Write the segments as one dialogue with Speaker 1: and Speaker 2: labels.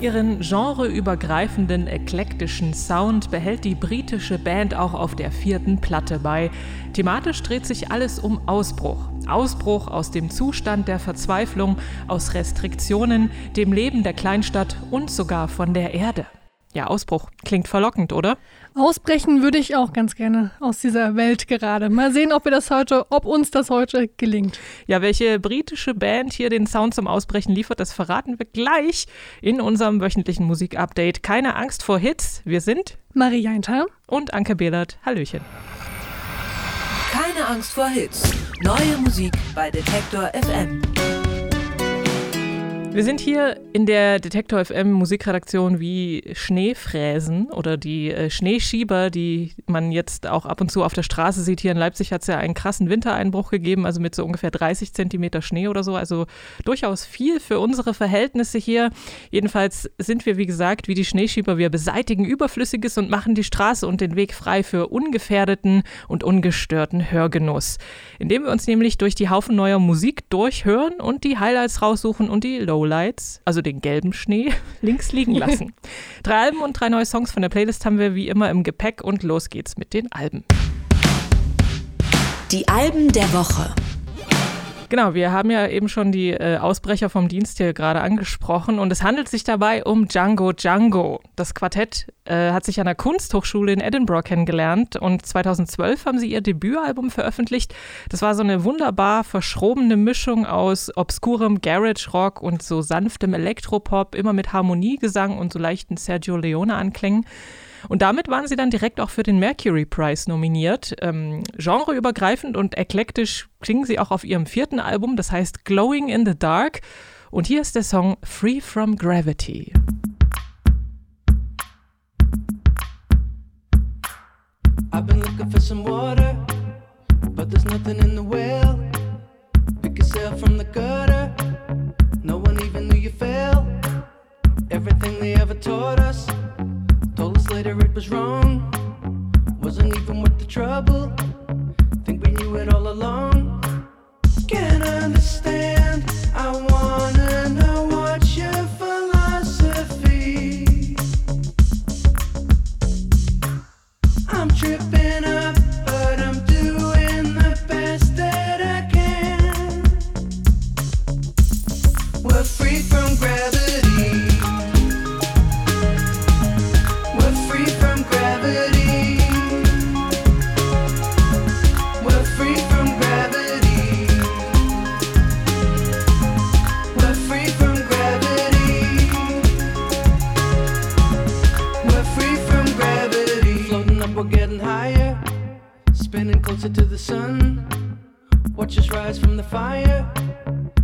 Speaker 1: Ihren genreübergreifenden, eklektischen Sound behält die britische Band auch auf der vierten Platte bei. Thematisch dreht sich alles um Ausbruch. Ausbruch aus dem Zustand der Verzweiflung, aus Restriktionen, dem Leben der Kleinstadt und sogar von der Erde. Ja, Ausbruch. Klingt verlockend, oder?
Speaker 2: Ausbrechen würde ich auch ganz gerne aus dieser Welt gerade. Mal sehen, ob wir das heute, ob uns das heute gelingt.
Speaker 1: Ja, welche britische Band hier den Sound zum Ausbrechen liefert, das verraten wir gleich in unserem wöchentlichen Musikupdate. Keine Angst vor Hits. Wir sind
Speaker 2: Marie Jainter
Speaker 1: und Anke Behlert. Hallöchen.
Speaker 3: Keine Angst vor Hits. Neue Musik bei Detektor FM.
Speaker 1: Wir sind hier in der Detektor FM Musikredaktion wie Schneefräsen oder die äh, Schneeschieber, die man jetzt auch ab und zu auf der Straße sieht. Hier in Leipzig hat es ja einen krassen Wintereinbruch gegeben, also mit so ungefähr 30 Zentimeter Schnee oder so. Also durchaus viel für unsere Verhältnisse hier. Jedenfalls sind wir, wie gesagt, wie die Schneeschieber. Wir beseitigen Überflüssiges und machen die Straße und den Weg frei für ungefährdeten und ungestörten Hörgenuss. Indem wir uns nämlich durch die Haufen neuer Musik durchhören und die Highlights raussuchen und die Low Lowlights, also den gelben Schnee, links liegen lassen. drei Alben und drei neue Songs von der Playlist haben wir wie immer im Gepäck und los geht's mit den Alben.
Speaker 3: Die Alben der Woche.
Speaker 1: Genau, wir haben ja eben schon die äh, Ausbrecher vom Dienst hier gerade angesprochen und es handelt sich dabei um Django Django. Das Quartett äh, hat sich an der Kunsthochschule in Edinburgh kennengelernt und 2012 haben sie ihr Debütalbum veröffentlicht. Das war so eine wunderbar verschrobene Mischung aus obskurem Garage Rock und so sanftem Elektropop, immer mit Harmoniegesang und so leichten Sergio Leone Anklängen. Und damit waren sie dann direkt auch für den Mercury Prize nominiert. Ähm, genreübergreifend und eklektisch klingen sie auch auf ihrem vierten Album, das heißt Glowing in the Dark. Und hier ist der Song Free from Gravity. I've been looking for some water, but there's nothing in the well. Pick yourself from the gutter. No one even knew you fell. Everything they ever taught us. Told it was wrong. Wasn't even worth the trouble. Think we knew it all along. Closer to the sun. Watch us rise from the fire.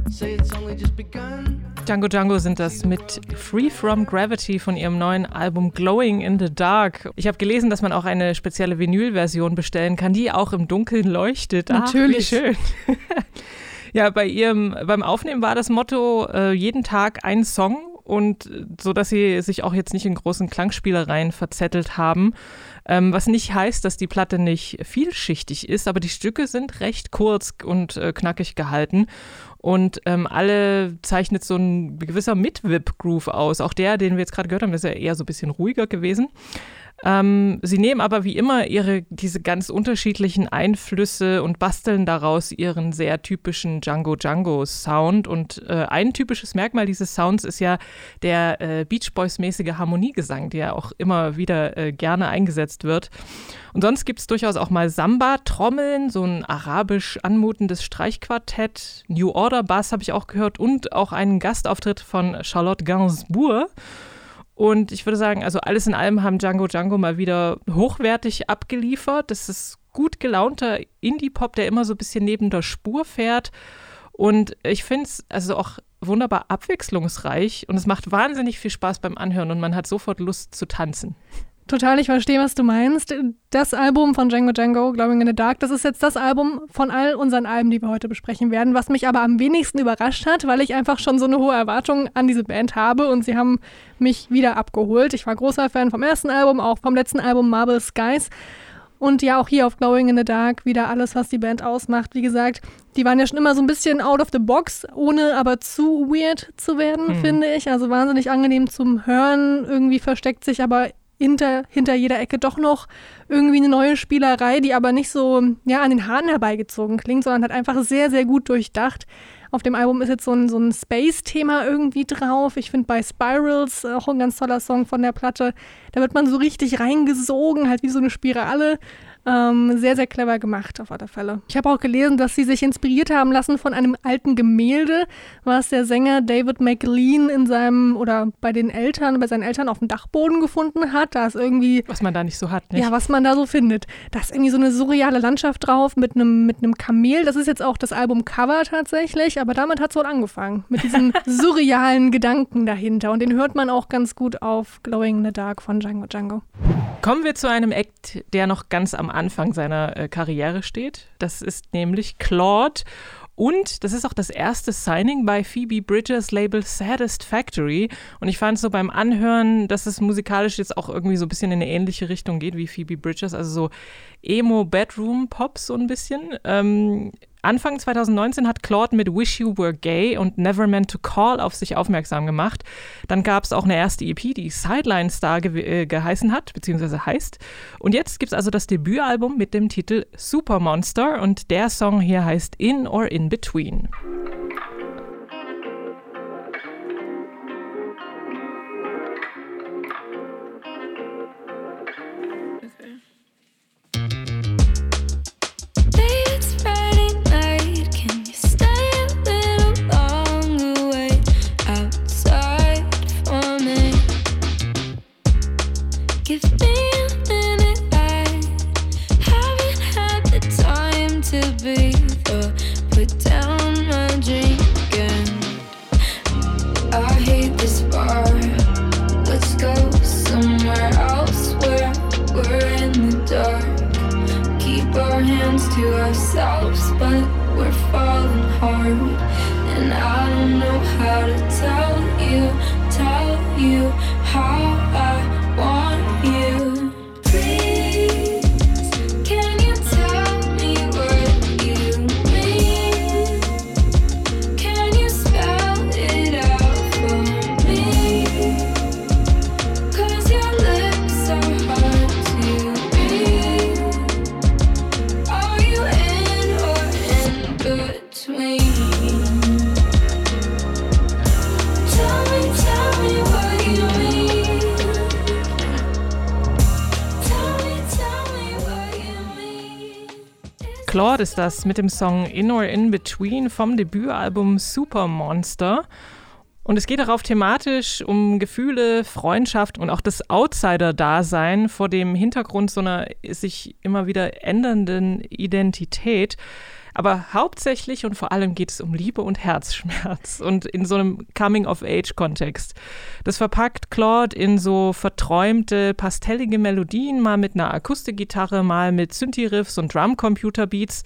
Speaker 1: Say it's only just begun. Django Django sind das mit Free From Gravity von ihrem neuen Album Glowing in the Dark. Ich habe gelesen, dass man auch eine spezielle Vinylversion bestellen kann, die auch im Dunkeln leuchtet.
Speaker 2: Natürlich.
Speaker 1: Ach, wie schön. ja, bei ihrem, beim Aufnehmen war das Motto äh, jeden Tag ein Song und so, dass sie sich auch jetzt nicht in großen Klangspielereien verzettelt haben. Ähm, was nicht heißt, dass die Platte nicht vielschichtig ist, aber die Stücke sind recht kurz und äh, knackig gehalten. Und ähm, alle zeichnet so ein gewisser Mid-Whip-Groove aus. Auch der, den wir jetzt gerade gehört haben, ist ja eher so ein bisschen ruhiger gewesen. Ähm, sie nehmen aber wie immer ihre, diese ganz unterschiedlichen Einflüsse und basteln daraus ihren sehr typischen Django Django Sound. Und äh, ein typisches Merkmal dieses Sounds ist ja der äh, Beach Boys-mäßige Harmoniegesang, der auch immer wieder äh, gerne eingesetzt wird. Und sonst gibt es durchaus auch mal Samba-Trommeln, so ein arabisch anmutendes Streichquartett, New Order Bass habe ich auch gehört und auch einen Gastauftritt von Charlotte Gainsbourg. Und ich würde sagen, also alles in allem haben Django Django mal wieder hochwertig abgeliefert. Das ist gut gelaunter Indie-Pop, der immer so ein bisschen neben der Spur fährt. Und ich finde es also auch wunderbar abwechslungsreich und es macht wahnsinnig viel Spaß beim Anhören und man hat sofort Lust zu tanzen.
Speaker 2: Total, ich verstehe, was du meinst. Das Album von Django Django, Glowing in the Dark, das ist jetzt das Album von all unseren Alben, die wir heute besprechen werden, was mich aber am wenigsten überrascht hat, weil ich einfach schon so eine hohe Erwartung an diese Band habe und sie haben mich wieder abgeholt. Ich war großer Fan vom ersten Album, auch vom letzten Album Marble Skies. Und ja, auch hier auf Glowing in the Dark wieder alles, was die Band ausmacht. Wie gesagt, die waren ja schon immer so ein bisschen out of the box, ohne aber zu weird zu werden, mhm. finde ich. Also wahnsinnig angenehm zum Hören. Irgendwie versteckt sich aber hinter, hinter jeder Ecke doch noch irgendwie eine neue Spielerei, die aber nicht so ja, an den Haaren herbeigezogen klingt, sondern hat einfach sehr, sehr gut durchdacht. Auf dem Album ist jetzt so ein, so ein Space-Thema irgendwie drauf. Ich finde bei Spirals auch ein ganz toller Song von der Platte. Da wird man so richtig reingesogen, halt wie so eine Spirale. Ähm, sehr, sehr clever gemacht, auf alle Fälle. Ich habe auch gelesen, dass sie sich inspiriert haben lassen von einem alten Gemälde, was der Sänger David McLean in seinem oder bei den Eltern, bei seinen Eltern auf dem Dachboden gefunden hat. Da ist irgendwie.
Speaker 1: Was man da nicht so hat, nicht?
Speaker 2: Ja, was man da so findet. Da ist irgendwie so eine surreale Landschaft drauf mit einem mit Kamel. Das ist jetzt auch das Album-Cover tatsächlich, aber damit hat es wohl angefangen. Mit diesen surrealen Gedanken dahinter. Und den hört man auch ganz gut auf Glowing in the Dark von Django Django.
Speaker 1: Kommen wir zu einem Act, der noch ganz am Anfang seiner äh, Karriere steht. Das ist nämlich Claude. Und das ist auch das erste Signing bei Phoebe Bridgers Label Saddest Factory. Und ich fand so beim Anhören, dass es musikalisch jetzt auch irgendwie so ein bisschen in eine ähnliche Richtung geht wie Phoebe Bridgers. Also so Emo-Bedroom-Pop so ein bisschen. Ähm, Anfang 2019 hat Claude mit Wish You Were Gay und Never Meant to Call auf sich aufmerksam gemacht. Dann gab es auch eine erste EP, die Sideline Star ge äh, geheißen hat, beziehungsweise heißt. Und jetzt gibt es also das Debütalbum mit dem Titel Super Monster und der Song hier heißt In or In Between. Claude das mit dem Song In or In Between vom Debütalbum Super Monster. Und es geht darauf thematisch um Gefühle, Freundschaft und auch das Outsider-Dasein vor dem Hintergrund so einer sich immer wieder ändernden Identität. Aber hauptsächlich und vor allem geht es um Liebe und Herzschmerz und in so einem Coming-of-Age-Kontext. Das verpackt Claude in so verträumte, pastellige Melodien, mal mit einer Akustikgitarre, mal mit Synthi-Riffs und Drum-Computer-Beats.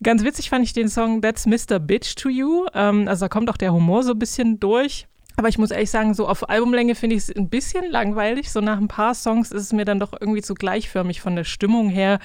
Speaker 1: Ganz witzig fand ich den Song That's Mr. Bitch to You. Ähm, also da kommt auch der Humor so ein bisschen durch. Aber ich muss ehrlich sagen, so auf Albumlänge finde ich es ein bisschen langweilig. So nach ein paar Songs ist es mir dann doch irgendwie zu gleichförmig von der Stimmung her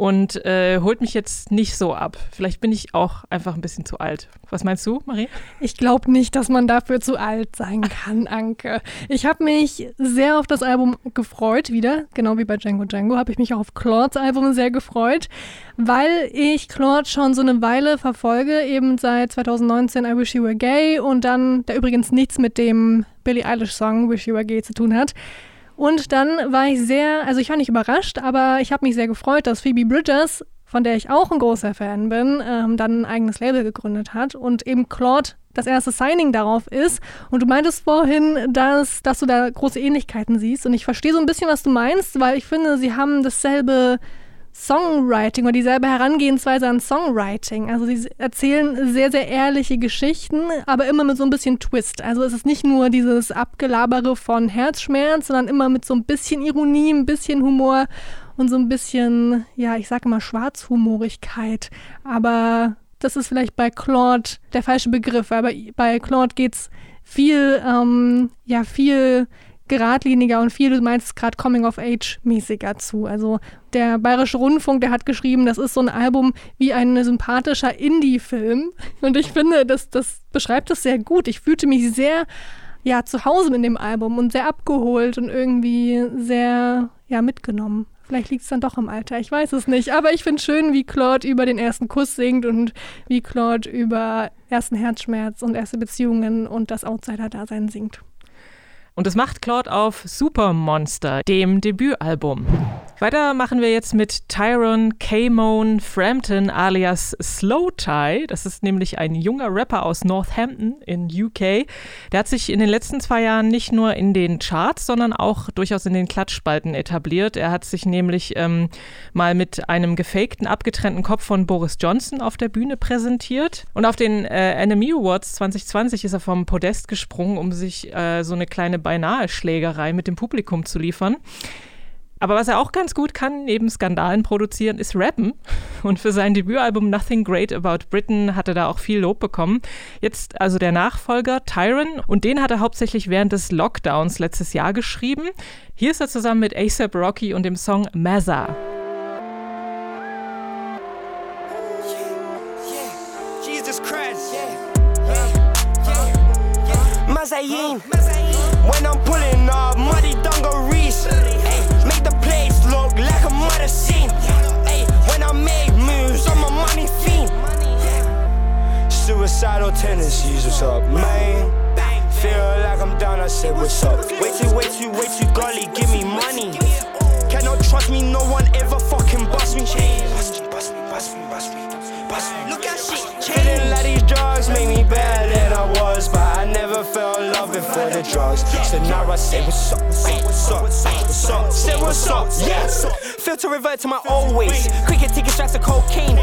Speaker 1: und äh, holt mich jetzt nicht so ab. Vielleicht bin ich auch einfach ein bisschen zu alt. Was meinst du, Marie?
Speaker 2: Ich glaube nicht, dass man dafür zu alt sein kann, Anke. Ich habe mich sehr auf das Album gefreut wieder, genau wie bei Django Django, habe ich mich auch auf Claudes Album sehr gefreut, weil ich Claude schon so eine Weile verfolge, eben seit 2019 I Wish You Were Gay und dann, der übrigens nichts mit dem Billie Eilish Song Wish You Were Gay zu tun hat. Und dann war ich sehr, also ich war nicht überrascht, aber ich habe mich sehr gefreut, dass Phoebe Bridgers, von der ich auch ein großer Fan bin, ähm, dann ein eigenes Label gegründet hat und eben Claude das erste Signing darauf ist. Und du meintest vorhin, dass, dass du da große Ähnlichkeiten siehst. Und ich verstehe so ein bisschen, was du meinst, weil ich finde, sie haben dasselbe Songwriting oder dieselbe Herangehensweise an Songwriting. Also sie erzählen sehr, sehr ehrliche Geschichten, aber immer mit so ein bisschen Twist. Also es ist nicht nur dieses Abgelabere von Herzschmerz, sondern immer mit so ein bisschen Ironie, ein bisschen Humor und so ein bisschen, ja, ich sage mal Schwarzhumorigkeit. Aber das ist vielleicht bei Claude der falsche Begriff, weil bei, bei Claude es viel, ähm, ja, viel geradliniger und viel, du meinst gerade Coming-of-Age-mäßiger zu. Also der Bayerische Rundfunk, der hat geschrieben, das ist so ein Album wie ein sympathischer Indie-Film. Und ich finde, das, das beschreibt es sehr gut. Ich fühlte mich sehr ja, zu Hause mit dem Album und sehr abgeholt und irgendwie sehr ja, mitgenommen. Vielleicht liegt es dann doch im Alter, ich weiß es nicht. Aber ich finde schön, wie Claude über den ersten Kuss singt und wie Claude über ersten Herzschmerz und erste Beziehungen und das Outsider-Dasein singt.
Speaker 1: Und das macht Claude auf Super Monster, dem Debütalbum. Weiter machen wir jetzt mit Tyron Kamone Frampton alias Slow Tie. Das ist nämlich ein junger Rapper aus Northampton in UK. Der hat sich in den letzten zwei Jahren nicht nur in den Charts, sondern auch durchaus in den Klatschspalten etabliert. Er hat sich nämlich ähm, mal mit einem gefakten, abgetrennten Kopf von Boris Johnson auf der Bühne präsentiert. Und auf den äh, Enemy Awards 2020 ist er vom Podest gesprungen, um sich äh, so eine kleine beinahe Schlägerei mit dem Publikum zu liefern. Aber was er auch ganz gut kann, neben Skandalen produzieren, ist rappen. Und für sein Debütalbum Nothing Great About Britain hat er da auch viel Lob bekommen. Jetzt also der Nachfolger Tyron und den hat er hauptsächlich während des Lockdowns letztes Jahr geschrieben. Hier ist er zusammen mit ASAP Rocky und dem Song Mazza. Mazayin. When I'm pulling up muddy dungarees. Make the place look like a murder scene. Hey, when I make moves, I'm a money fiend. Suicidal tendencies, what's up, man? Feel like I'm down, I said, what's up? Way too, way too, way too golly, give me money. Cannot trust me, no one ever fucking bust me. Bust me, bust me, bust me, bust me. Look at shit Feeling like these drugs make me better I never felt love before the drugs. So now I say, what's up, what's up, what's up, what's up, say what's up. Feel to revert to my old ways. Cricket ticket strikes of cocaine,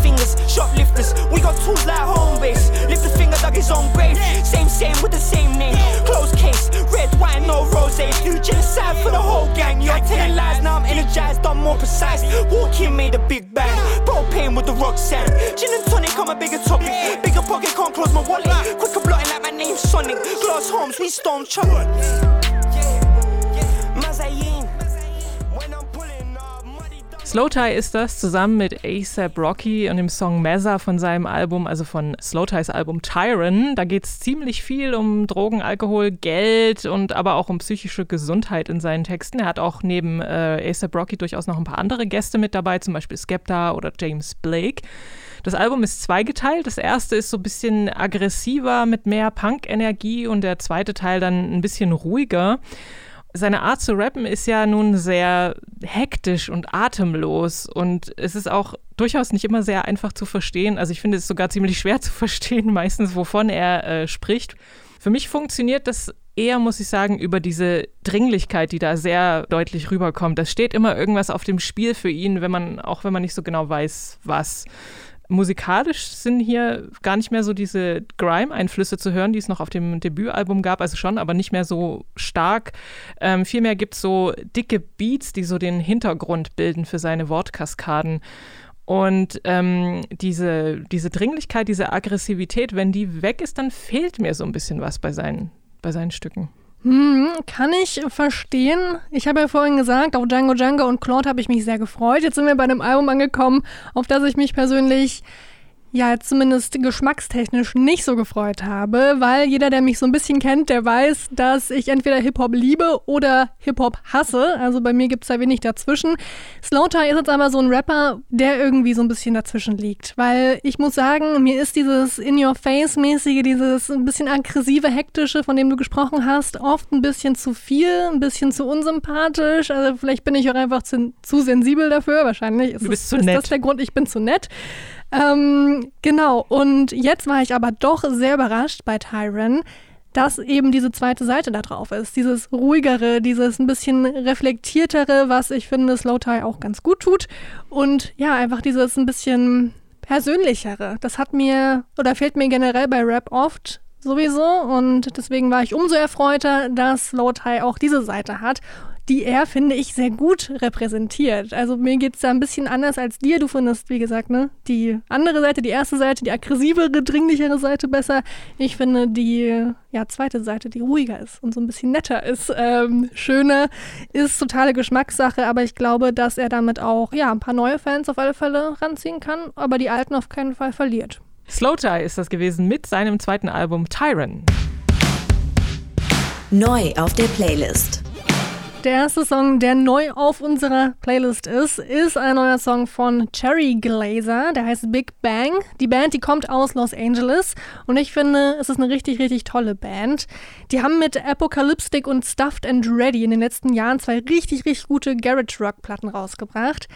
Speaker 1: fingers, shoplifters. We got tools like home base. Lift the finger, dug his own grave. Same, same with the same name. Closed case, red, white, no rose. Do genocide for the whole gang. You're telling lies, now I'm energized, I'm more precise. Walking made a big bang. Propane with the rock sand. Gin and tonic, I'm a bigger topic. Bigger pocket, can't close my wallet. Quicker blotting like my name's Sonic. Glass homes, we stone chocolate. Slowtie ist das, zusammen mit ASAP Rocky und dem Song Mezza von seinem Album, also von Slowties Album Tyron. Da geht es ziemlich viel um Drogen, Alkohol, Geld und aber auch um psychische Gesundheit in seinen Texten. Er hat auch neben äh, ASAP Rocky durchaus noch ein paar andere Gäste mit dabei, zum Beispiel Skepta oder James Blake. Das Album ist zweigeteilt. Das erste ist so ein bisschen aggressiver mit mehr Punk-Energie und der zweite Teil dann ein bisschen ruhiger. Seine Art zu rappen ist ja nun sehr hektisch und atemlos und es ist auch durchaus nicht immer sehr einfach zu verstehen. Also ich finde es sogar ziemlich schwer zu verstehen, meistens wovon er äh, spricht. Für mich funktioniert das eher, muss ich sagen, über diese Dringlichkeit, die da sehr deutlich rüberkommt. Es steht immer irgendwas auf dem Spiel für ihn, wenn man, auch wenn man nicht so genau weiß, was musikalisch sind hier gar nicht mehr so diese Grime-Einflüsse zu hören, die es noch auf dem Debütalbum gab, also schon, aber nicht mehr so stark. Ähm, vielmehr gibt es so dicke Beats, die so den Hintergrund bilden für seine Wortkaskaden. Und ähm, diese, diese Dringlichkeit, diese Aggressivität, wenn die weg ist, dann fehlt mir so ein bisschen was bei seinen, bei seinen Stücken.
Speaker 2: Hm, kann ich verstehen. Ich habe ja vorhin gesagt, auf Django Django und Claude habe ich mich sehr gefreut. Jetzt sind wir bei einem Album angekommen, auf das ich mich persönlich ja zumindest geschmackstechnisch nicht so gefreut habe, weil jeder, der mich so ein bisschen kennt, der weiß, dass ich entweder Hip-Hop liebe oder Hip-Hop hasse. Also bei mir gibt es da wenig dazwischen. Slowtie ist jetzt aber so ein Rapper, der irgendwie so ein bisschen dazwischen liegt. Weil ich muss sagen, mir ist dieses In-Your-Face-mäßige, dieses ein bisschen aggressive, hektische, von dem du gesprochen hast, oft ein bisschen zu viel, ein bisschen zu unsympathisch. Also vielleicht bin ich auch einfach zu, zu sensibel dafür. Wahrscheinlich ist,
Speaker 1: du bist
Speaker 2: es,
Speaker 1: zu
Speaker 2: ist
Speaker 1: nett.
Speaker 2: das der Grund, ich bin zu nett. Ähm, genau, und jetzt war ich aber doch sehr überrascht bei Tyron, dass eben diese zweite Seite da drauf ist. Dieses ruhigere, dieses ein bisschen reflektiertere, was ich finde Slow Tie auch ganz gut tut. Und ja, einfach dieses ein bisschen persönlichere. Das hat mir oder fehlt mir generell bei Rap oft sowieso und deswegen war ich umso erfreuter, dass Slow Tie auch diese Seite hat. Die er, finde ich, sehr gut repräsentiert. Also mir geht es da ein bisschen anders als dir. Du findest, wie gesagt, ne, die andere Seite, die erste Seite, die aggressivere, dringlichere Seite besser. Ich finde die ja, zweite Seite, die ruhiger ist und so ein bisschen netter ist, ähm, schöner, ist totale Geschmackssache, aber ich glaube, dass er damit auch ja, ein paar neue Fans auf alle Fälle ranziehen kann, aber die alten auf keinen Fall verliert.
Speaker 1: Slow Tie ist das gewesen mit seinem zweiten Album Tyron.
Speaker 3: Neu auf der Playlist.
Speaker 2: Der erste Song, der neu auf unserer Playlist ist, ist ein neuer Song von Cherry Glazer. Der heißt Big Bang. Die Band, die kommt aus Los Angeles und ich finde, es ist eine richtig, richtig tolle Band. Die haben mit Apocalyptic und Stuffed and Ready in den letzten Jahren zwei richtig, richtig gute Garage Rock Platten rausgebracht.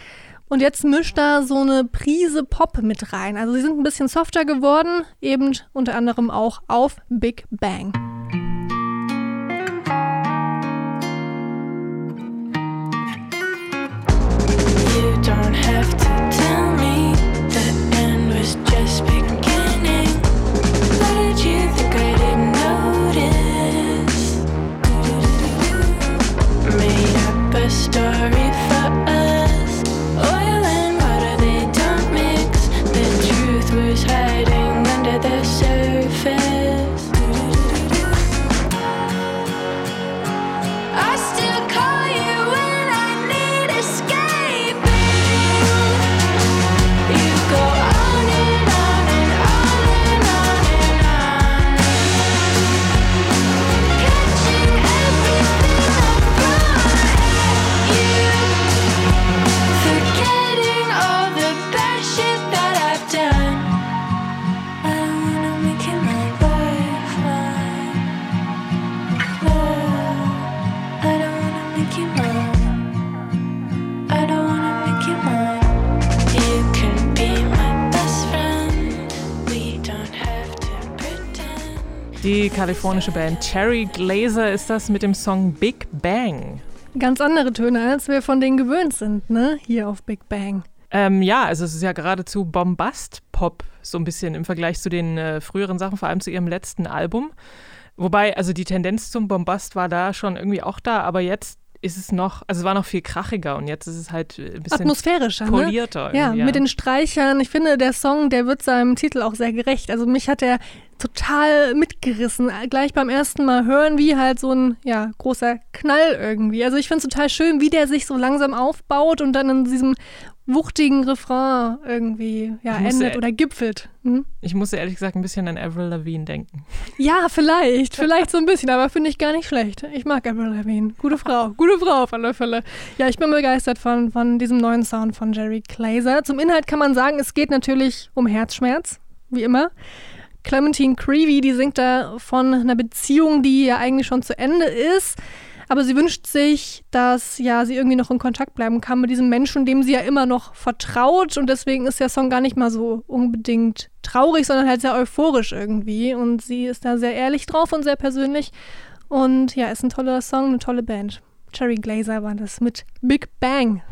Speaker 2: Und jetzt mischt da so eine Prise Pop mit rein. Also sie sind ein bisschen softer geworden, eben unter anderem auch auf Big Bang.
Speaker 1: Die kalifornische Band Cherry Glazer ist das mit dem Song Big Bang.
Speaker 2: Ganz andere Töne, als wir von denen gewöhnt sind, ne? Hier auf Big Bang.
Speaker 1: Ähm, ja, also es ist ja geradezu Bombast-Pop, so ein bisschen im Vergleich zu den äh, früheren Sachen, vor allem zu ihrem letzten Album. Wobei, also die Tendenz zum Bombast war da schon irgendwie auch da, aber jetzt ist es noch, also es war noch viel krachiger und jetzt ist es halt ein bisschen
Speaker 2: atmosphärischer,
Speaker 1: ne? polierter.
Speaker 2: Ne? Ja, ja, mit den Streichern. Ich finde, der Song, der wird seinem Titel auch sehr gerecht. Also mich hat er total mitgerissen. Gleich beim ersten Mal hören, wie halt so ein ja, großer Knall irgendwie. Also ich finde es total schön, wie der sich so langsam aufbaut und dann in diesem wuchtigen Refrain irgendwie ja, endet oder gipfelt. Hm?
Speaker 1: Ich musste ehrlich gesagt ein bisschen an Avril Lavigne denken.
Speaker 2: Ja, vielleicht, vielleicht so ein bisschen, aber finde ich gar nicht schlecht. Ich mag Avril Lavigne. Gute Frau, gute Frau auf alle Fälle. Ja, ich bin begeistert von, von diesem neuen Sound von Jerry Glazer. Zum Inhalt kann man sagen, es geht natürlich um Herzschmerz, wie immer. Clementine Creevy, die singt da von einer Beziehung, die ja eigentlich schon zu Ende ist. Aber sie wünscht sich, dass ja sie irgendwie noch in Kontakt bleiben kann mit diesem Menschen, dem sie ja immer noch vertraut. Und deswegen ist der Song gar nicht mal so unbedingt traurig, sondern halt sehr euphorisch irgendwie. Und sie ist da sehr ehrlich drauf und sehr persönlich. Und ja, ist ein toller Song, eine tolle Band. Cherry Glazer war das mit Big Bang.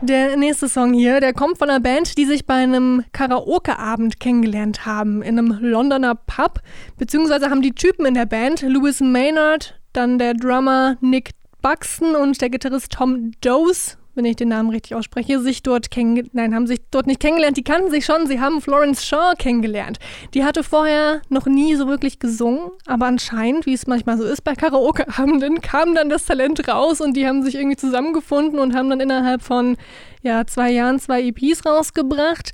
Speaker 2: Der nächste Song hier, der kommt von einer Band, die sich bei einem Karaoke-Abend kennengelernt haben, in einem Londoner Pub. Beziehungsweise haben die Typen in der Band, Louis Maynard, dann der Drummer Nick Buxton und der Gitarrist Tom Dose, wenn ich den Namen richtig ausspreche, sich dort kennengelernt, nein, haben sich dort nicht kennengelernt, die kannten sich schon, sie haben Florence Shaw kennengelernt. Die hatte vorher noch nie so wirklich gesungen, aber anscheinend, wie es manchmal so ist bei Karaoke-Abenden, kam dann das Talent raus und die haben sich irgendwie zusammengefunden und haben dann innerhalb von ja, zwei Jahren zwei EPs rausgebracht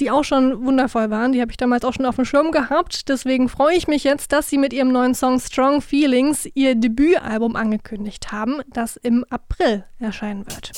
Speaker 2: die auch schon wundervoll waren. Die habe ich damals auch schon auf dem Schirm gehabt. Deswegen freue ich mich jetzt, dass sie mit ihrem neuen Song Strong Feelings ihr Debütalbum angekündigt haben, das im April erscheinen wird.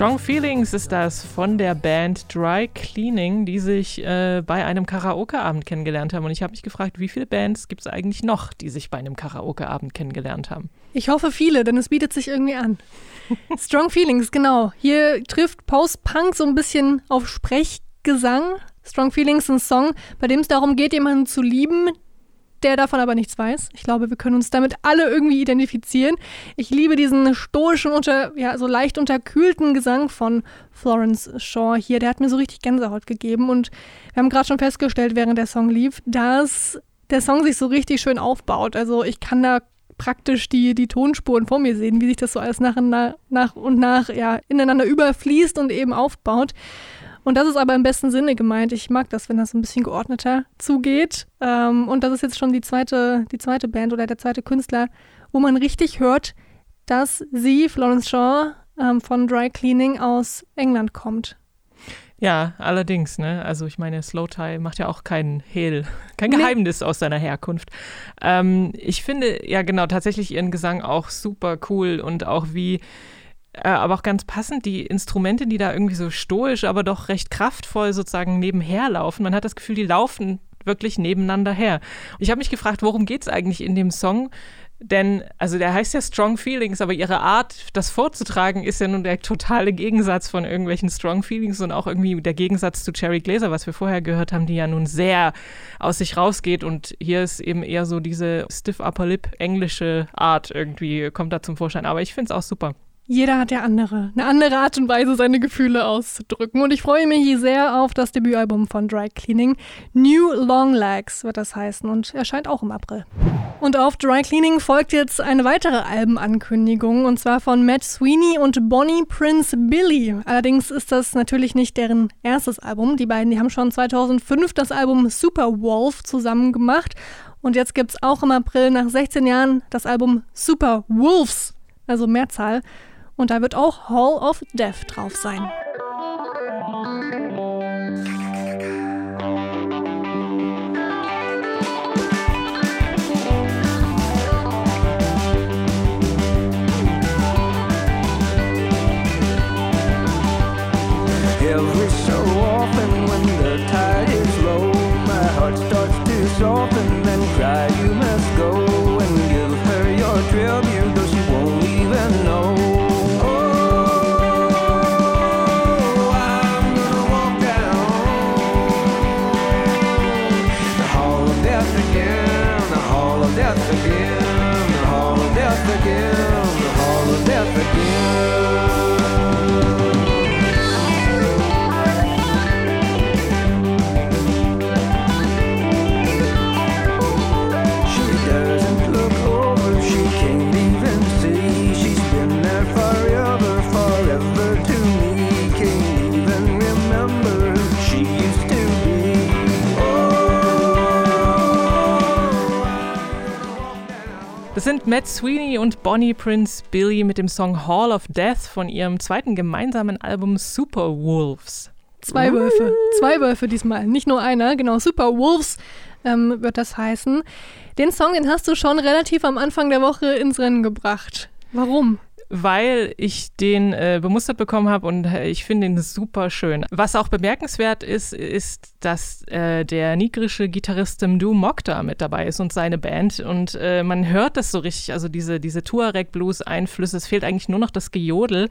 Speaker 1: Strong Feelings ist das von der Band Dry Cleaning, die sich äh, bei einem Karaoke-Abend kennengelernt haben. Und ich habe mich gefragt, wie viele Bands gibt es eigentlich noch, die sich bei einem Karaoke-Abend kennengelernt haben?
Speaker 2: Ich hoffe viele, denn es bietet sich irgendwie an. Strong Feelings, genau. Hier trifft Post-Punk so ein bisschen auf Sprechgesang. Strong Feelings, ein Song, bei dem es darum geht, jemanden zu lieben, der davon aber nichts weiß. Ich glaube, wir können uns damit alle irgendwie identifizieren. Ich liebe diesen stoischen, unter, ja, so leicht unterkühlten Gesang von Florence Shaw hier. Der hat mir so richtig Gänsehaut gegeben und wir haben gerade schon festgestellt, während der Song lief, dass der Song sich so richtig schön aufbaut. Also ich kann da praktisch die, die Tonspuren vor mir sehen, wie sich das so alles nach, nach und nach ja, ineinander überfließt und eben aufbaut. Und das ist aber im besten Sinne gemeint. Ich mag das, wenn das ein bisschen geordneter zugeht. Ähm, und das ist jetzt schon die zweite, die zweite Band oder der zweite Künstler, wo man richtig hört, dass sie, Florence Shaw, ähm, von Dry Cleaning aus England kommt.
Speaker 1: Ja, allerdings, ne? Also ich meine, Slow Tie macht ja auch kein Hehl, kein Geheimnis nee. aus seiner Herkunft. Ähm, ich finde ja genau tatsächlich ihren Gesang auch super cool und auch wie aber auch ganz passend, die Instrumente, die da irgendwie so stoisch, aber doch recht kraftvoll sozusagen nebenher laufen. Man hat das Gefühl, die laufen wirklich nebeneinander her. Ich habe mich gefragt, worum geht es eigentlich in dem Song? Denn, also der heißt ja Strong Feelings, aber ihre Art, das vorzutragen, ist ja nun der totale Gegensatz von irgendwelchen Strong Feelings und auch irgendwie der Gegensatz zu Cherry Glazer, was wir vorher gehört haben, die ja nun sehr aus sich rausgeht. Und hier ist eben eher so diese Stiff Upper Lip englische Art irgendwie, kommt da zum Vorschein. Aber ich finde es auch super.
Speaker 2: Jeder hat ja andere, eine andere Art und Weise, seine Gefühle auszudrücken. Und ich freue mich sehr auf das Debütalbum von Dry Cleaning. New Long Legs wird das heißen und erscheint auch im April. Und auf Dry Cleaning folgt jetzt eine weitere Albenankündigung und zwar von Matt Sweeney und Bonnie Prince Billy. Allerdings ist das natürlich nicht deren erstes Album. Die beiden, die haben schon 2005 das Album Super Wolf zusammen gemacht und jetzt gibt es auch im April nach 16 Jahren das Album Super Wolves, also Mehrzahl. Und da wird auch Hall of Death drauf sein.
Speaker 4: Every so
Speaker 1: Das sind Matt Sweeney und Bonnie Prince Billy mit dem Song Hall of Death von ihrem zweiten gemeinsamen Album Super Wolves.
Speaker 2: Zwei Wölfe, zwei Wölfe diesmal, nicht nur einer, genau, Super Wolves ähm, wird das heißen. Den Song, den hast du schon relativ am Anfang der Woche ins Rennen gebracht. Warum?
Speaker 1: Weil ich den äh, bemustert bekommen habe und äh, ich finde ihn super schön. Was auch bemerkenswert ist, ist, dass äh, der nigrische Gitarrist Mdu Mokhtar mit dabei ist und seine Band. Und äh, man hört das so richtig, also diese, diese Tuareg-Blues-Einflüsse, es fehlt eigentlich nur noch das Gejodel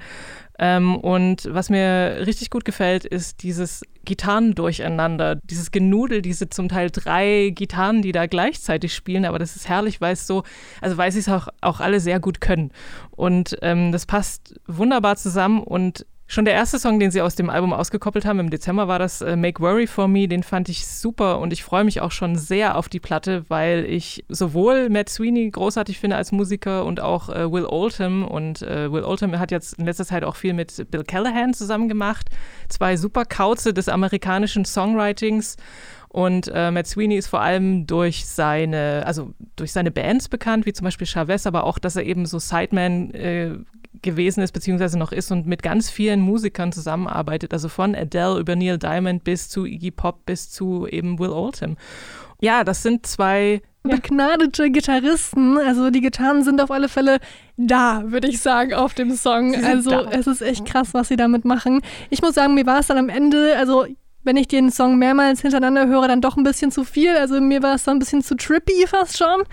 Speaker 1: ähm, und was mir richtig gut gefällt, ist dieses Gitarren durcheinander, dieses Genudel, diese zum Teil drei Gitarren, die da gleichzeitig spielen, aber das ist herrlich, weil es so, also weil sie es auch, auch alle sehr gut können. Und ähm, das passt wunderbar zusammen und Schon der erste Song, den sie aus dem Album ausgekoppelt haben, im Dezember war das äh, Make Worry for Me, den fand ich super und ich freue mich auch schon sehr auf die Platte, weil ich sowohl Matt Sweeney großartig finde als Musiker und auch äh, Will Oldham. Und äh, Will Oldham hat jetzt in letzter Zeit auch viel mit Bill Callahan zusammen gemacht. Zwei super Kauze des amerikanischen Songwritings. Und äh, Matt Sweeney ist vor allem durch seine, also durch seine Bands bekannt, wie zum Beispiel Chavez, aber auch, dass er eben so Sideman äh, gewesen ist, beziehungsweise noch ist und mit ganz vielen Musikern zusammenarbeitet, also von Adele über Neil Diamond bis zu Iggy Pop bis zu eben Will Oldham. Ja, das sind zwei
Speaker 2: begnadete Gitarristen. Also die Gitarren sind auf alle Fälle da, würde ich sagen, auf dem Song. Also da. es ist echt krass, was sie damit machen. Ich muss sagen, mir war es dann am Ende, also wenn ich den Song mehrmals hintereinander höre, dann doch ein bisschen zu viel. Also mir war es dann ein bisschen zu trippy fast schon.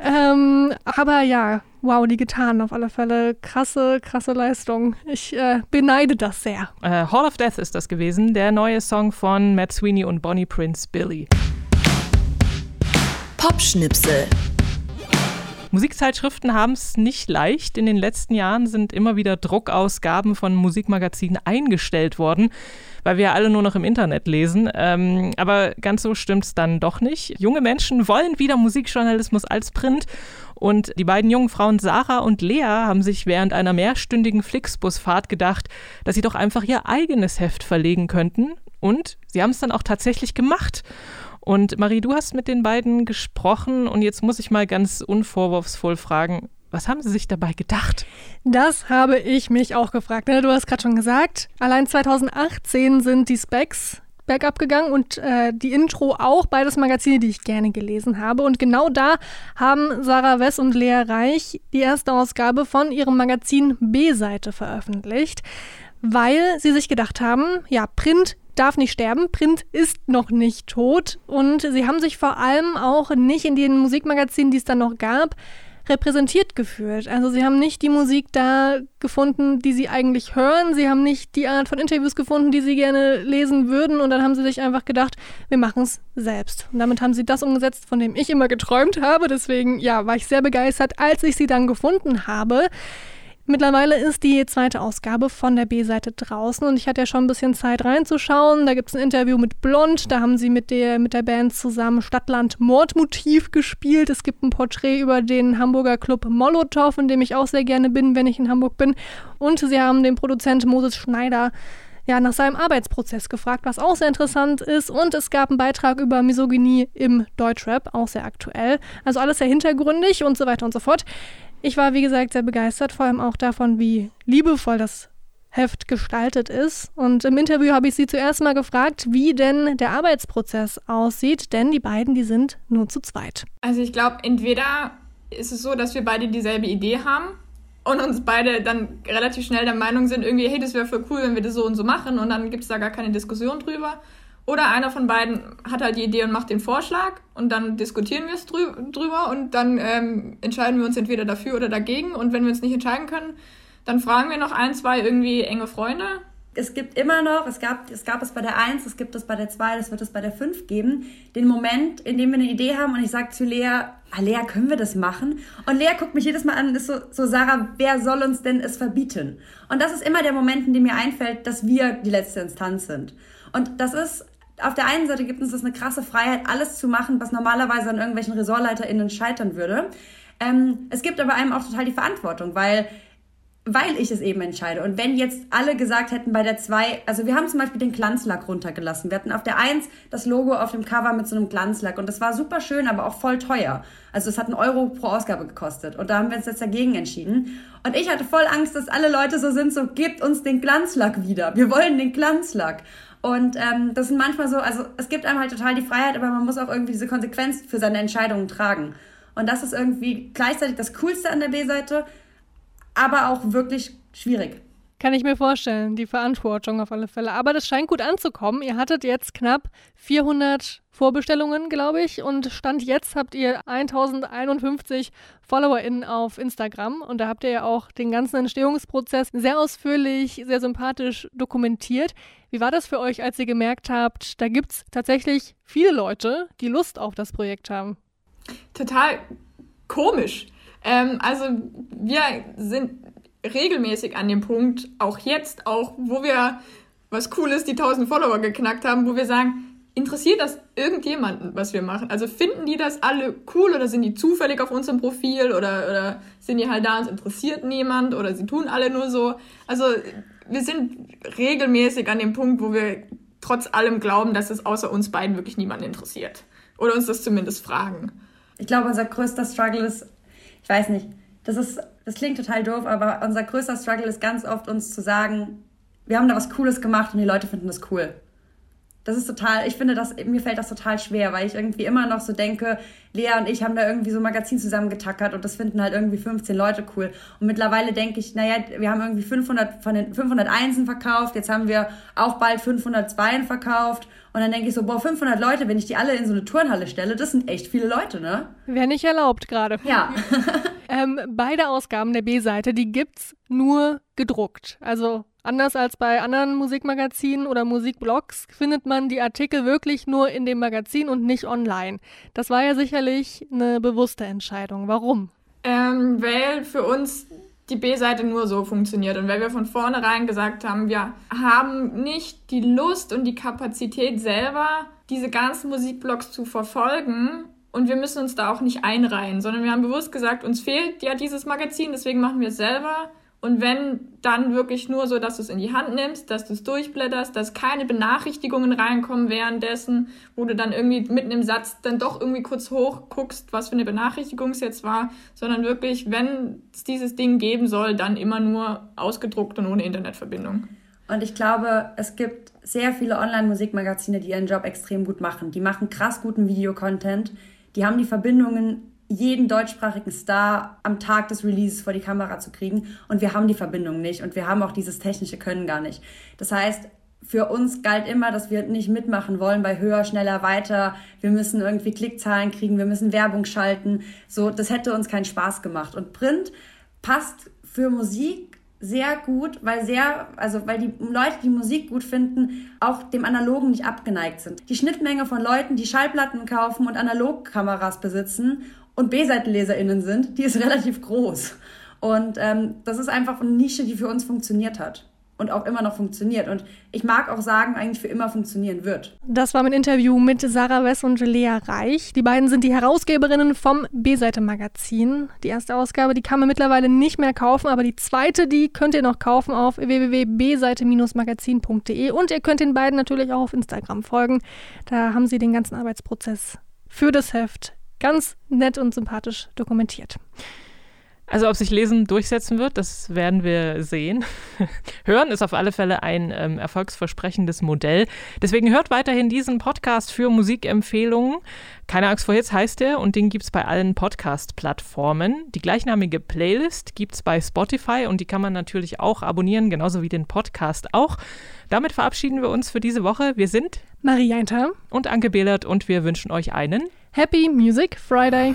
Speaker 2: Ähm, aber ja, wow, die Gitarren auf alle Fälle. Krasse, krasse Leistung. Ich äh, beneide das sehr.
Speaker 1: Äh, Hall of Death ist das gewesen, der neue Song von Matt Sweeney und Bonnie Prince Billy.
Speaker 3: Popschnipsel.
Speaker 1: Musikzeitschriften haben es nicht leicht. In den letzten Jahren sind immer wieder Druckausgaben von Musikmagazinen eingestellt worden, weil wir alle nur noch im Internet lesen. Ähm, aber ganz so stimmt es dann doch nicht. Junge Menschen wollen wieder Musikjournalismus als Print. Und die beiden jungen Frauen Sarah und Lea haben sich während einer mehrstündigen Flixbusfahrt gedacht, dass sie doch einfach ihr eigenes Heft verlegen könnten. Und sie haben es dann auch tatsächlich gemacht. Und Marie, du hast mit den beiden gesprochen und jetzt muss ich mal ganz unvorwurfsvoll fragen, was haben Sie sich dabei gedacht?
Speaker 2: Das habe ich mich auch gefragt. Du hast gerade schon gesagt, allein 2018 sind die Specs bergab gegangen und äh, die Intro auch, beides Magazine, die ich gerne gelesen habe. Und genau da haben Sarah Wess und Lea Reich die erste Ausgabe von ihrem Magazin B-Seite veröffentlicht, weil sie sich gedacht haben, ja, Print darf nicht sterben. Print ist noch nicht tot. Und sie haben sich vor allem auch nicht in den Musikmagazinen, die es dann noch gab, repräsentiert gefühlt. Also sie haben nicht die Musik da gefunden, die sie eigentlich hören. Sie haben nicht die Art von Interviews gefunden, die sie gerne lesen würden. Und dann haben sie sich einfach gedacht, wir machen es selbst. Und damit haben sie das umgesetzt, von dem ich immer geträumt habe. Deswegen, ja, war ich sehr begeistert, als ich sie dann gefunden habe. Mittlerweile ist die zweite Ausgabe von der B-Seite draußen und ich hatte ja schon ein bisschen Zeit reinzuschauen. Da gibt es ein Interview mit Blond, da haben sie mit der, mit der Band zusammen Stadtland Mordmotiv gespielt. Es gibt ein Porträt über den Hamburger Club Molotow, in dem ich auch sehr gerne bin, wenn ich in Hamburg bin. Und sie haben den Produzent Moses Schneider ja, nach seinem Arbeitsprozess gefragt, was auch sehr interessant ist. Und es gab einen Beitrag über Misogynie im Deutschrap, auch sehr aktuell. Also alles sehr hintergründig und so weiter und so fort. Ich war, wie gesagt, sehr begeistert, vor allem auch davon, wie liebevoll das Heft gestaltet ist. Und im Interview habe ich sie zuerst mal gefragt, wie denn der Arbeitsprozess aussieht, denn die beiden, die sind nur zu zweit.
Speaker 5: Also ich glaube, entweder ist es so, dass wir beide dieselbe Idee haben und uns beide dann relativ schnell der Meinung sind, irgendwie, hey, das wäre voll cool, wenn wir das so und so machen und dann gibt es da gar keine Diskussion drüber. Oder einer von beiden hat halt die Idee und macht den Vorschlag und dann diskutieren wir es drü drüber und dann ähm, entscheiden wir uns entweder dafür oder dagegen. Und wenn wir uns nicht entscheiden können, dann fragen wir noch ein, zwei irgendwie enge Freunde.
Speaker 6: Es gibt immer noch, es gab, es gab es bei der 1, es gibt es bei der 2, das wird es bei der 5 geben, den Moment, in dem wir eine Idee haben und ich sage zu Lea, ah, Lea, können wir das machen? Und Lea guckt mich jedes Mal an und ist so, so, Sarah, wer soll uns denn es verbieten? Und das ist immer der Moment, in dem mir einfällt, dass wir die letzte Instanz sind. Und das ist auf der einen Seite gibt uns das eine krasse Freiheit, alles zu machen, was normalerweise an irgendwelchen RessortleiterInnen scheitern würde. Ähm, es gibt aber einem auch total die Verantwortung, weil weil ich es eben entscheide. Und wenn jetzt alle gesagt hätten bei der 2, also wir haben zum Beispiel den Glanzlack runtergelassen. Wir hatten auf der 1 das Logo auf dem Cover mit so einem Glanzlack und das war super schön, aber auch voll teuer. Also es hat einen Euro pro Ausgabe gekostet und da haben wir uns jetzt dagegen entschieden. Und ich hatte voll Angst, dass alle Leute so sind, so gebt uns den Glanzlack wieder. Wir wollen den Glanzlack. Und ähm, das sind manchmal so, also es gibt einem halt total die Freiheit, aber man muss auch irgendwie diese Konsequenz für seine Entscheidungen tragen. Und das ist irgendwie gleichzeitig das Coolste an der B-Seite, aber auch wirklich schwierig.
Speaker 2: Kann ich mir vorstellen, die Verantwortung auf alle Fälle. Aber das scheint gut anzukommen. Ihr hattet jetzt knapp 400 Vorbestellungen, glaube ich. Und Stand jetzt habt ihr 1051 FollowerInnen auf Instagram. Und da habt ihr ja auch den ganzen Entstehungsprozess sehr ausführlich, sehr sympathisch dokumentiert. Wie war das für euch, als ihr gemerkt habt, da gibt es tatsächlich viele Leute, die Lust auf das Projekt haben?
Speaker 5: Total komisch. Ähm, also wir sind regelmäßig an dem Punkt, auch jetzt, auch wo wir was Cooles, die 1000 Follower geknackt haben, wo wir sagen, interessiert das irgendjemanden, was wir machen? Also finden die das alle cool oder sind die zufällig auf unserem Profil oder, oder sind die halt da und interessiert niemand oder sie tun alle nur so? Also wir sind regelmäßig an dem Punkt, wo wir trotz allem glauben, dass es außer uns beiden wirklich niemanden interessiert. Oder uns das zumindest fragen.
Speaker 6: Ich glaube, unser größter Struggle ist, ich weiß nicht, das ist Das klingt total doof, aber unser größter Struggle ist ganz oft uns zu sagen, wir haben da was Cooles gemacht und die Leute finden das cool. Das ist total, ich finde, das, mir fällt das total schwer, weil ich irgendwie immer noch so denke, Lea und ich haben da irgendwie so ein Magazin zusammengetackert und das finden halt irgendwie 15 Leute cool. Und mittlerweile denke ich, naja, wir haben irgendwie 500 von den 500 Einsen verkauft, jetzt haben wir auch bald 500 Zweien verkauft und dann denke ich so, boah, 500 Leute, wenn ich die alle in so eine Turnhalle stelle, das sind echt viele Leute, ne?
Speaker 2: Wäre nicht erlaubt gerade.
Speaker 6: Ja.
Speaker 2: ähm, beide Ausgaben der B-Seite, die gibt's nur gedruckt. Also Anders als bei anderen Musikmagazinen oder Musikblogs findet man die Artikel wirklich nur in dem Magazin und nicht online. Das war ja sicherlich eine bewusste Entscheidung. Warum?
Speaker 5: Ähm, weil für uns die B-Seite nur so funktioniert und weil wir von vornherein gesagt haben, wir haben nicht die Lust und die Kapazität selber, diese ganzen Musikblogs zu verfolgen und wir müssen uns da auch nicht einreihen, sondern wir haben bewusst gesagt, uns fehlt ja dieses Magazin, deswegen machen wir es selber und wenn, dann wirklich nur so, dass du es in die Hand nimmst, dass du es durchblätterst, dass keine Benachrichtigungen reinkommen währenddessen, wo du dann irgendwie mitten im Satz dann doch irgendwie kurz hochguckst, was für eine Benachrichtigung es jetzt war, sondern wirklich, wenn es dieses Ding geben soll, dann immer nur ausgedruckt und ohne Internetverbindung.
Speaker 6: Und ich glaube, es gibt sehr viele Online-Musikmagazine, die ihren Job extrem gut machen. Die machen krass guten Videocontent. Die haben die Verbindungen jeden deutschsprachigen Star am Tag des Releases vor die Kamera zu kriegen. Und wir haben die Verbindung nicht und wir haben auch dieses technische Können gar nicht. Das heißt, für uns galt immer, dass wir nicht mitmachen wollen bei höher, schneller, weiter. Wir müssen irgendwie Klickzahlen kriegen, wir müssen Werbung schalten. So, das hätte uns keinen Spaß gemacht. Und Print passt für Musik sehr gut, weil sehr, also weil die Leute, die Musik gut finden, auch dem Analogen nicht abgeneigt sind. Die Schnittmenge von Leuten, die Schallplatten kaufen und Analogkameras besitzen und B-Seitenleserinnen sind, die ist relativ groß. Und ähm, das ist einfach eine Nische, die für uns funktioniert hat und auch immer noch funktioniert. Und ich mag auch sagen, eigentlich für immer funktionieren wird.
Speaker 2: Das war mein Interview mit Sarah Wess und Lea Reich. Die beiden sind die Herausgeberinnen vom B-Seite-Magazin. Die erste Ausgabe, die kann man mittlerweile nicht mehr kaufen, aber die zweite, die könnt ihr noch kaufen auf www.bseite-magazin.de und ihr könnt den beiden natürlich auch auf Instagram folgen. Da haben sie den ganzen Arbeitsprozess für das Heft ganz nett und sympathisch dokumentiert.
Speaker 1: Also ob sich Lesen durchsetzen wird, das werden wir sehen. Hören ist auf alle Fälle ein ähm, erfolgsversprechendes Modell. Deswegen hört weiterhin diesen Podcast für Musikempfehlungen. Keine Angst vor Hits heißt er und den gibt es bei allen Podcast-Plattformen. Die gleichnamige Playlist gibt es bei Spotify und die kann man natürlich auch abonnieren, genauso wie den Podcast auch. Damit verabschieden wir uns für diese Woche. Wir sind
Speaker 2: Marie Jainter
Speaker 1: und Anke Behlert und wir wünschen euch einen
Speaker 2: Happy Music Friday.